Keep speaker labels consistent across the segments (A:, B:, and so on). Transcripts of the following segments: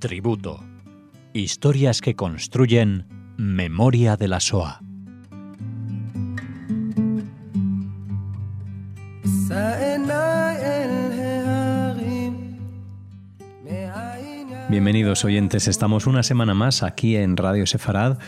A: Tributo. Historias que construyen memoria de la SOA. Bienvenidos oyentes, estamos una semana más aquí en Radio Sefarad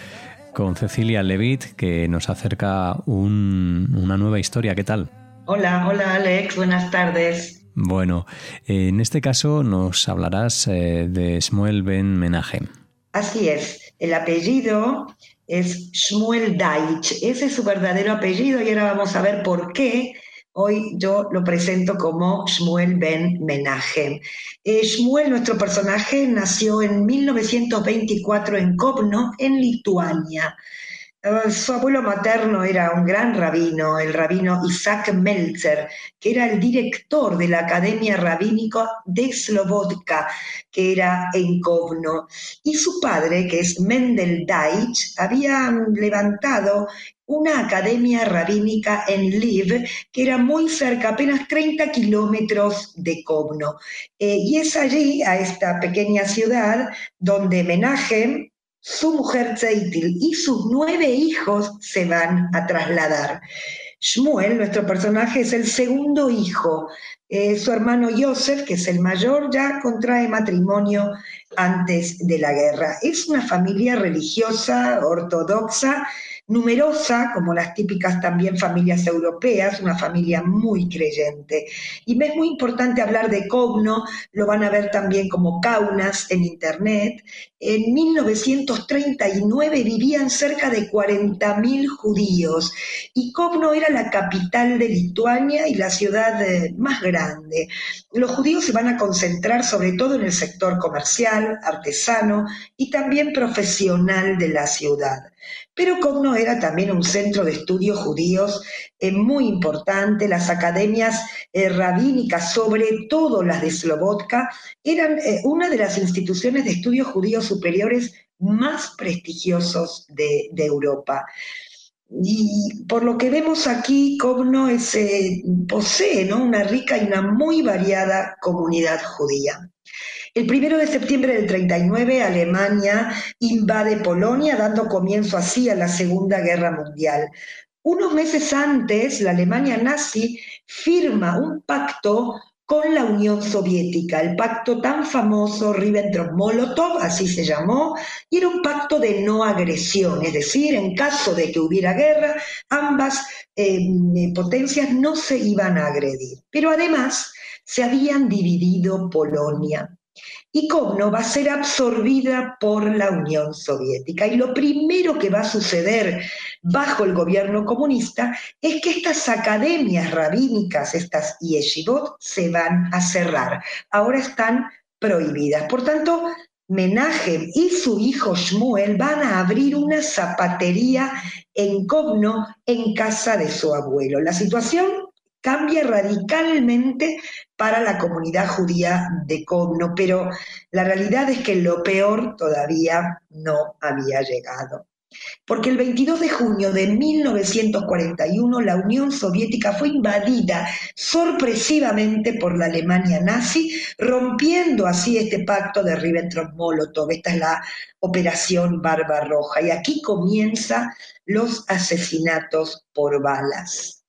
A: con Cecilia Levit que nos acerca una nueva historia. ¿Qué tal?
B: Hola, hola Alex, buenas tardes.
A: Bueno, en este caso nos hablarás eh, de Shmuel Ben Menachem.
B: Así es, el apellido es Shmuel Daich, ese es su verdadero apellido y ahora vamos a ver por qué Hoy yo lo presento como Shmuel Ben Menachem. Eh, Shmuel, nuestro personaje, nació en 1924 en Kovno, en Lituania. Eh, su abuelo materno era un gran rabino, el rabino Isaac Meltzer, que era el director de la Academia Rabínica de Slobodka, que era en Kovno. Y su padre, que es Mendel Deitch, había levantado una academia rabínica en Liv, que era muy cerca, apenas 30 kilómetros de Kovno. Eh, y es allí, a esta pequeña ciudad, donde Menachem, su mujer Zeitil y sus nueve hijos se van a trasladar. Shmuel, nuestro personaje, es el segundo hijo. Eh, su hermano Yosef, que es el mayor, ya contrae matrimonio antes de la guerra. Es una familia religiosa, ortodoxa, numerosa, como las típicas también familias europeas, una familia muy creyente. Y me es muy importante hablar de Kovno, lo van a ver también como Kaunas en internet. En 1939 vivían cerca de 40.000 judíos y Kovno era la capital de Lituania y la ciudad eh, más grande. Los judíos se van a concentrar sobre todo en el sector comercial, artesano y también profesional de la ciudad. Pero Kovno era también un centro de estudios judíos eh, muy importante. Las academias eh, rabínicas, sobre todo las de Slobodka, eran eh, una de las instituciones de estudios judíos superiores más prestigiosos de, Europa. Y por lo que vemos aquí, Kovno posee una rica y una muy variada comunidad judía. El primero de septiembre del 39, Alemania invade Polonia, dando comienzo así a la Segunda Guerra Mundial. Unos meses antes, la Alemania nazi firma un pacto con la Unión Soviética, el pacto tan famoso Ribbentrop-Molotov, así se llamó, y era un pacto de no agresión, es decir, en caso de que hubiera guerra, ambas eh, potencias no se iban a agredir. Pero además se habían dividido Polonia y Kovno va a ser absorbida por la Unión Soviética. Y lo primero que va a suceder bajo el gobierno comunista es que estas academias rabínicas, estas yeshivot, se van a cerrar. Ahora están prohibidas. Por tanto, Menachem y su hijo Shmuel van a abrir una zapatería en Kovno en casa de su abuelo. La situación cambia radicalmente para la comunidad judía de Kovno, pero la realidad es que lo peor todavía no había llegado. Porque el 22 de junio de 1941 la Unión Soviética fue invadida sorpresivamente por la Alemania nazi, rompiendo así este pacto de Ribbentrop-Molotov. Esta es la operación Barbarroja. Y aquí comienzan los asesinatos por balas.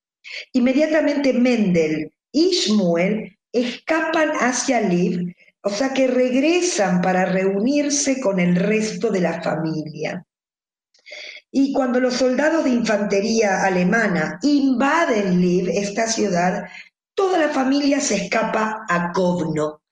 B: Inmediatamente Mendel y Shmuel escapan hacia Liv, o sea que regresan para reunirse con el resto de la familia. Y cuando los soldados de infantería alemana invaden Liv, esta ciudad, toda la familia se escapa a Kovno.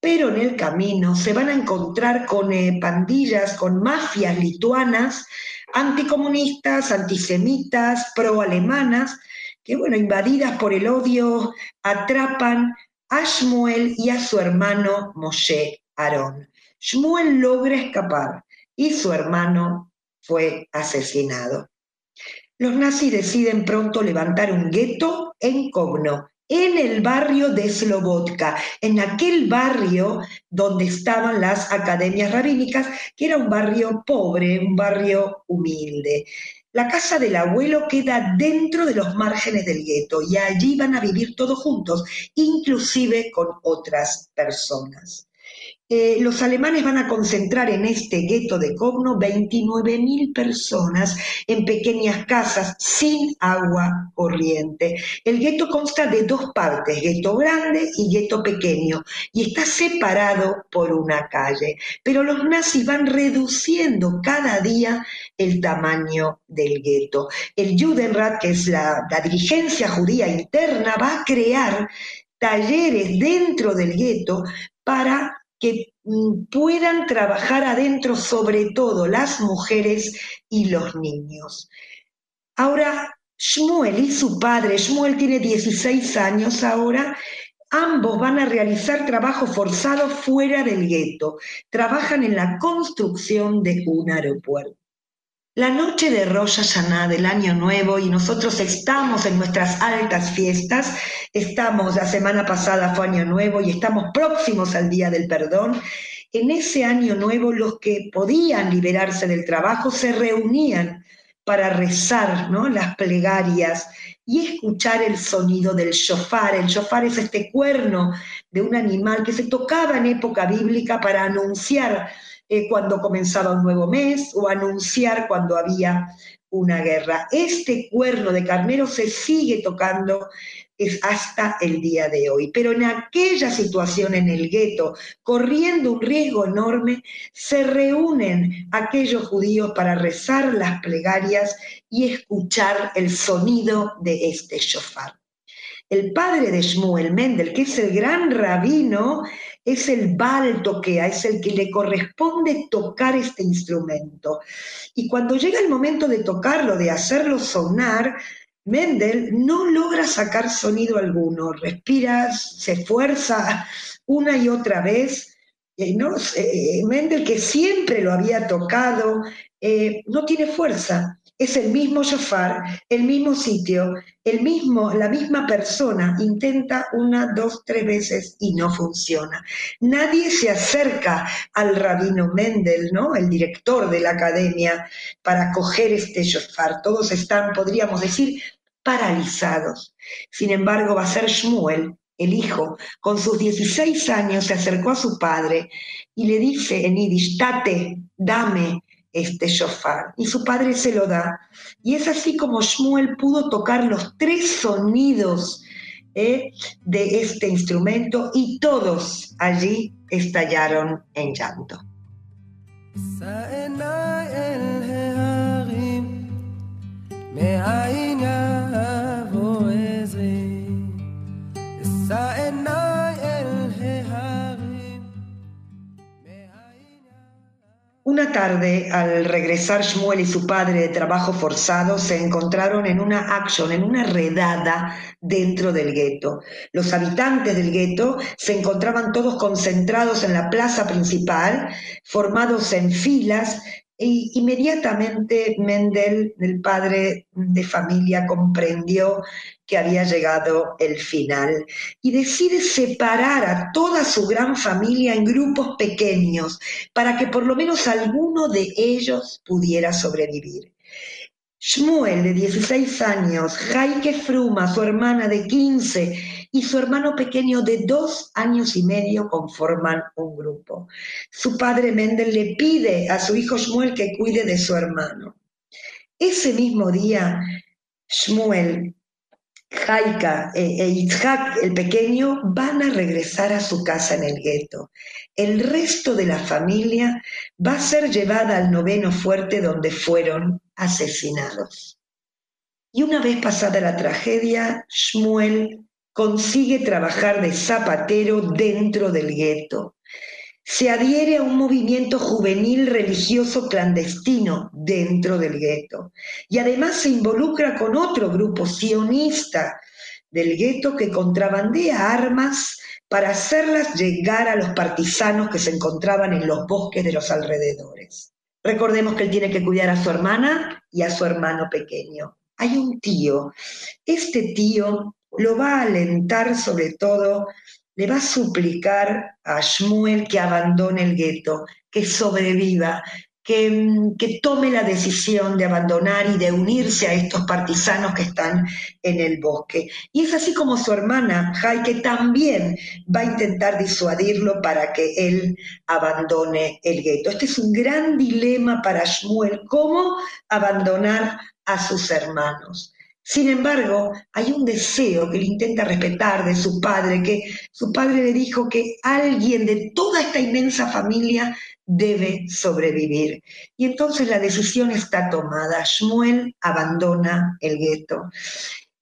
B: Pero en el camino se van a encontrar con eh, pandillas, con mafias lituanas, anticomunistas, antisemitas, pro-alemanas, que, bueno, invadidas por el odio, atrapan a Shmuel y a su hermano Moshe Aarón. Shmuel logra escapar y su hermano fue asesinado. Los nazis deciden pronto levantar un gueto en Kovno, en el barrio de Slobodka, en aquel barrio donde estaban las academias rabínicas, que era un barrio pobre, un barrio humilde. La casa del abuelo queda dentro de los márgenes del gueto y allí van a vivir todos juntos, inclusive con otras personas. Eh, los alemanes van a concentrar en este gueto de Kovno 29.000 personas en pequeñas casas sin agua corriente. El gueto consta de dos partes, gueto grande y gueto pequeño, y está separado por una calle. Pero los nazis van reduciendo cada día el tamaño del gueto. El Judenrat, que es la dirigencia judía interna, va a crear talleres dentro del gueto para que mm, puedan trabajar adentro sobre todo las mujeres y los niños. Ahora, Shmuel y su padre, Shmuel tiene 16 años ahora, ambos van a realizar trabajo forzado fuera del gueto, trabajan en la construcción de un aeropuerto. La noche de Rosh Hashanah del Año Nuevo y nosotros estamos en nuestras altas fiestas, estamos, la semana pasada fue Año Nuevo y estamos próximos al Día del Perdón. En ese Año Nuevo los que podían liberarse del trabajo se reunían para rezar ¿no? las plegarias y escuchar el sonido del shofar. El shofar es este cuerno de un animal que se tocaba en época bíblica para anunciar eh, cuando comenzaba un nuevo mes o anunciar cuando había una guerra. Este cuerno de carnero se sigue tocando hasta el día de hoy. Pero en aquella situación en el gueto, corriendo un riesgo enorme, se reúnen aquellos judíos para rezar las plegarias y escuchar el sonido de este shofar. El padre de Shmuel Mendel, que es el gran rabino, es el Baal toquea, es el que le corresponde tocar este instrumento. Y cuando llega el momento de tocarlo, de hacerlo sonar, Mendel no logra sacar sonido alguno, respira, se esfuerza una y otra vez. Eh, no, Mendel, que siempre lo había tocado, eh, no tiene fuerza es el mismo shofar, el mismo sitio, el mismo, la misma persona intenta una, dos, tres veces y no funciona. Nadie se acerca al rabino Mendel, ¿no? el director de la academia, para coger este shofar. Todos están, podríamos decir, paralizados. Sin embargo, va a ser Shmuel, el hijo, con sus 16 años, se acercó a su padre y le dice en Yiddish, dame, este shofar. Y su padre se lo da. Y es así como Shmuel pudo tocar los tres sonidos eh, de este instrumento y todos allí estallaron en llanto. Una tarde, al regresar Shmuel y su padre de trabajo forzado, se encontraron en una action, en una redada dentro del gueto. Los habitantes del gueto se encontraban todos concentrados en la plaza principal, formados en filas, inmediatamente Mendel, el padre de familia, comprendió que había llegado el final y decide separar a toda su gran familia en grupos pequeños para que por lo menos alguno de ellos pudiera sobrevivir. Shmuel, de 16 años, Jaike Fruma, su hermana de 15, y su hermano pequeño de dos años y medio conforman un grupo. Su padre Mendel le pide a su hijo Shmuel que cuide de su hermano. Ese mismo día, Shmuel Jaika e, e Itzhak, el pequeño, van a regresar a su casa en el gueto. El resto de la familia va a ser llevada al noveno fuerte donde fueron asesinados. Y una vez pasada la tragedia, Shmuel consigue trabajar de zapatero dentro del gueto se adhiere a un movimiento juvenil religioso clandestino dentro del gueto y además se involucra con otro grupo sionista del gueto que contrabandea armas para hacerlas llegar a los partisanos que se encontraban en los bosques de los alrededores. Recordemos que él tiene que cuidar a su hermana y a su hermano pequeño. Hay un tío. Este tío lo va a alentar sobre todo le va a suplicar a Shmuel que abandone el gueto, que sobreviva, que, que, tome la decisión de abandonar y de unirse a estos partisanos que están en el bosque. Y es así como su hermana, Jaike, también va a intentar disuadirlo para que él abandone el gueto. Este es un gran dilema para Shmuel, cómo abandonar a sus hermanos. Sin embargo, hay un deseo que él intenta respetar de su padre, que su padre le dijo que alguien de toda esta inmensa familia debe sobrevivir. Y entonces la decisión está tomada. Shmuel abandona el gueto.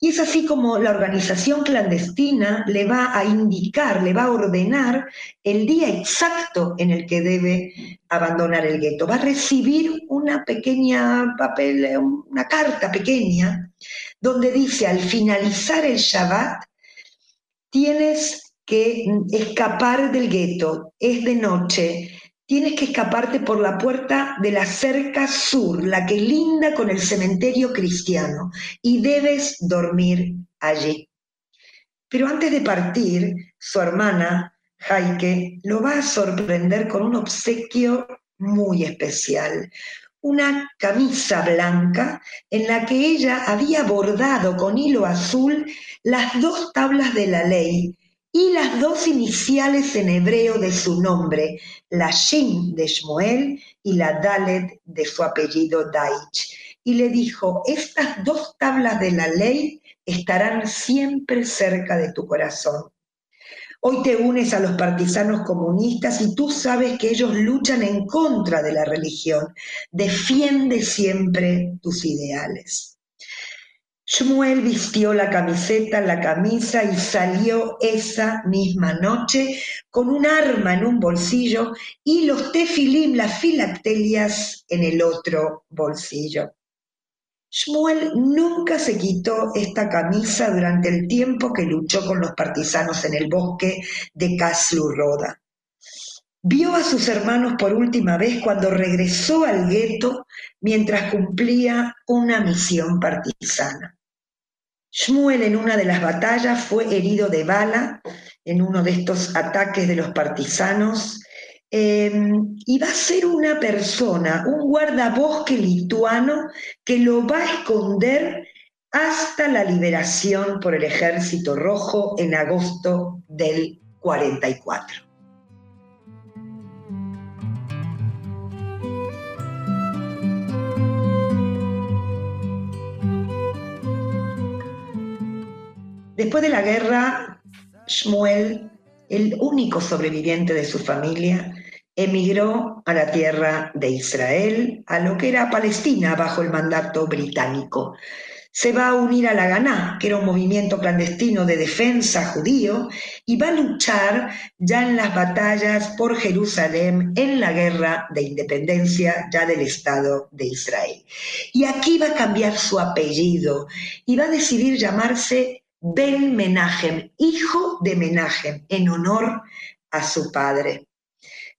B: Y es así como la organización clandestina le va a indicar, le va a ordenar el día exacto en el que debe abandonar el gueto. Va a recibir una pequeña papel, una carta pequeña, donde dice al finalizar el Shabbat, tienes que escapar del gueto, es de noche, tienes que escaparte por la puerta de la cerca sur, la que linda con el cementerio cristiano, y debes dormir allí. Pero antes de partir, su hermana, Jaike, lo va a sorprender con un obsequio muy especial, una camisa blanca en la que ella había bordado con hilo azul las dos tablas de la ley, y las dos iniciales en hebreo de su nombre, la Shin de Shmuel y la Dalet de su apellido Daich. Y le dijo, estas dos tablas de la ley estarán siempre cerca de tu corazón. Hoy te unes a los partisanos comunistas y tú sabes que ellos luchan en contra de la religión. Defiende siempre tus ideales. Shmuel vistió la camiseta, la camisa y salió esa misma noche con un arma en un bolsillo y los tefilim, las filactelias, en el otro bolsillo. Shmuel nunca se quitó esta camisa durante el tiempo que luchó con los partisanos en el bosque de Kaslu Roda. Vio a sus hermanos por última vez cuando regresó al gueto mientras cumplía una misión partisana. Shmuel en una de las batallas fue herido de bala en uno de estos ataques de los partisanos em, y va a ser una persona, un guardabosque lituano que lo va a esconder hasta la liberación por el ejército rojo en agosto del 44. Después de la guerra, Shmuel, el único sobreviviente de su familia, emigró a la tierra de Israel, a lo que era Palestina bajo el mandato británico. Se va a unir a la Ganá, que era un movimiento clandestino de defensa judío, y va a luchar ya en las batallas por Jerusalén en la guerra de independencia ya del Estado de Israel. Y aquí va a cambiar su apellido y va a decidir llamarse Ben Menahem, hijo de Menahem, en honor a su padre.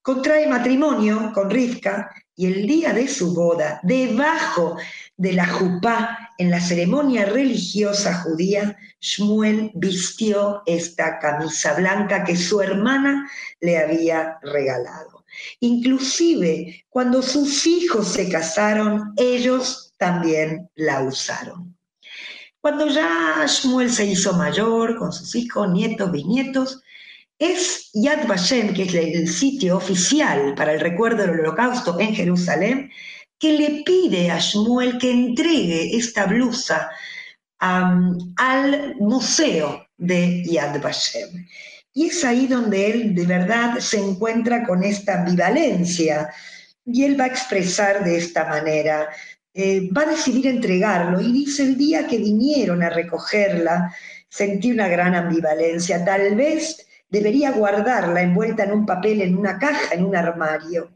B: Contrae matrimonio con Rivka y el día de su boda, debajo de la jupá, en la ceremonia religiosa judía, Shmuel vistió esta camisa blanca que su hermana le había regalado. Inclusive cuando sus hijos se casaron, ellos también la usaron. Cuando ya Shmuel se hizo mayor, con sus hijos, nietos, bisnietos, es Yad Vashem, que es el sitio oficial para el recuerdo del holocausto en Jerusalén, que le pide a Shmuel que entregue esta blusa al museo de Yad Vashem. Y es ahí donde él de verdad se encuentra con esta ambivalencia. Y él va a expresar de esta manera, eh, va a decidir entregarlo y dice, el día que vinieron a recogerla, sentí una gran ambivalencia, tal vez debería guardarla envuelta en un papel, en una caja, en un armario,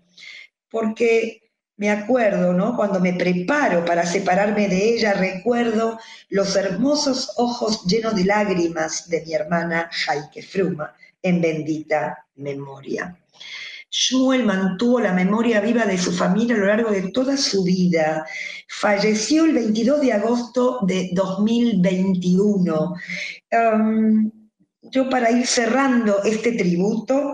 B: porque me acuerdo, ¿no? Cuando me preparo para separarme de ella, recuerdo los hermosos ojos llenos de lágrimas de mi hermana Jaike Fruma, en bendita memoria. Shmuel mantuvo la memoria viva de su familia a lo largo de toda su vida. Falleció el 22 de agosto de 2021. yo para ir cerrando este tributo,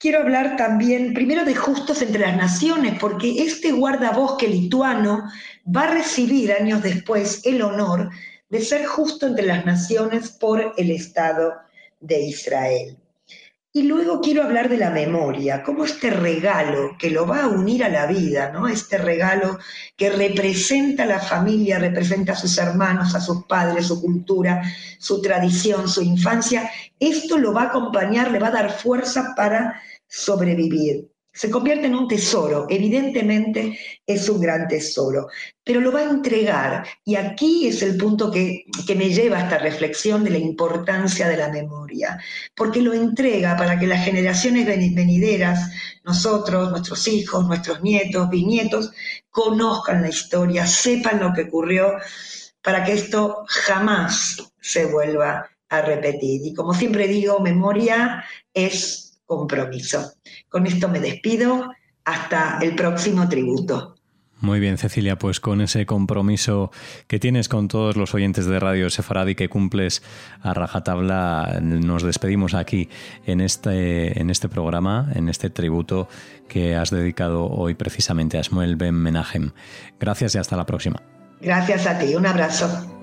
B: quiero hablar también primero de Justos entre las Naciones, porque este guardabosque lituano va a recibir años después el honor de ser justo entre las naciones por el Estado de Israel. Y luego quiero hablar de la memoria, como este regalo que lo va a unir a la vida, ¿no? Este regalo que representa a la familia, representa a sus hermanos, a sus padres, su cultura, su tradición, su infancia. Esto lo va a acompañar, le va a dar fuerza para sobrevivir se convierte en un tesoro, evidentemente es un gran tesoro, pero lo va a entregar. Y aquí es el punto que, me lleva a esta reflexión de la importancia de la memoria, porque lo entrega para que las generaciones venideras, nosotros, nuestros hijos, nuestros nietos, bisnietos, conozcan la historia, sepan lo que ocurrió, para que esto jamás se vuelva a repetir. Y como siempre digo, memoria es compromiso. Con esto me despido. Hasta el próximo tributo.
A: Muy bien, Cecilia, pues con ese compromiso que tienes con todos los oyentes de Radio Sefarad y que cumples a rajatabla, nos despedimos aquí en este, en este programa, en este tributo que has dedicado hoy precisamente a Shmuel Ben Menahem. Gracias y hasta la próxima.
B: Gracias a ti, un abrazo.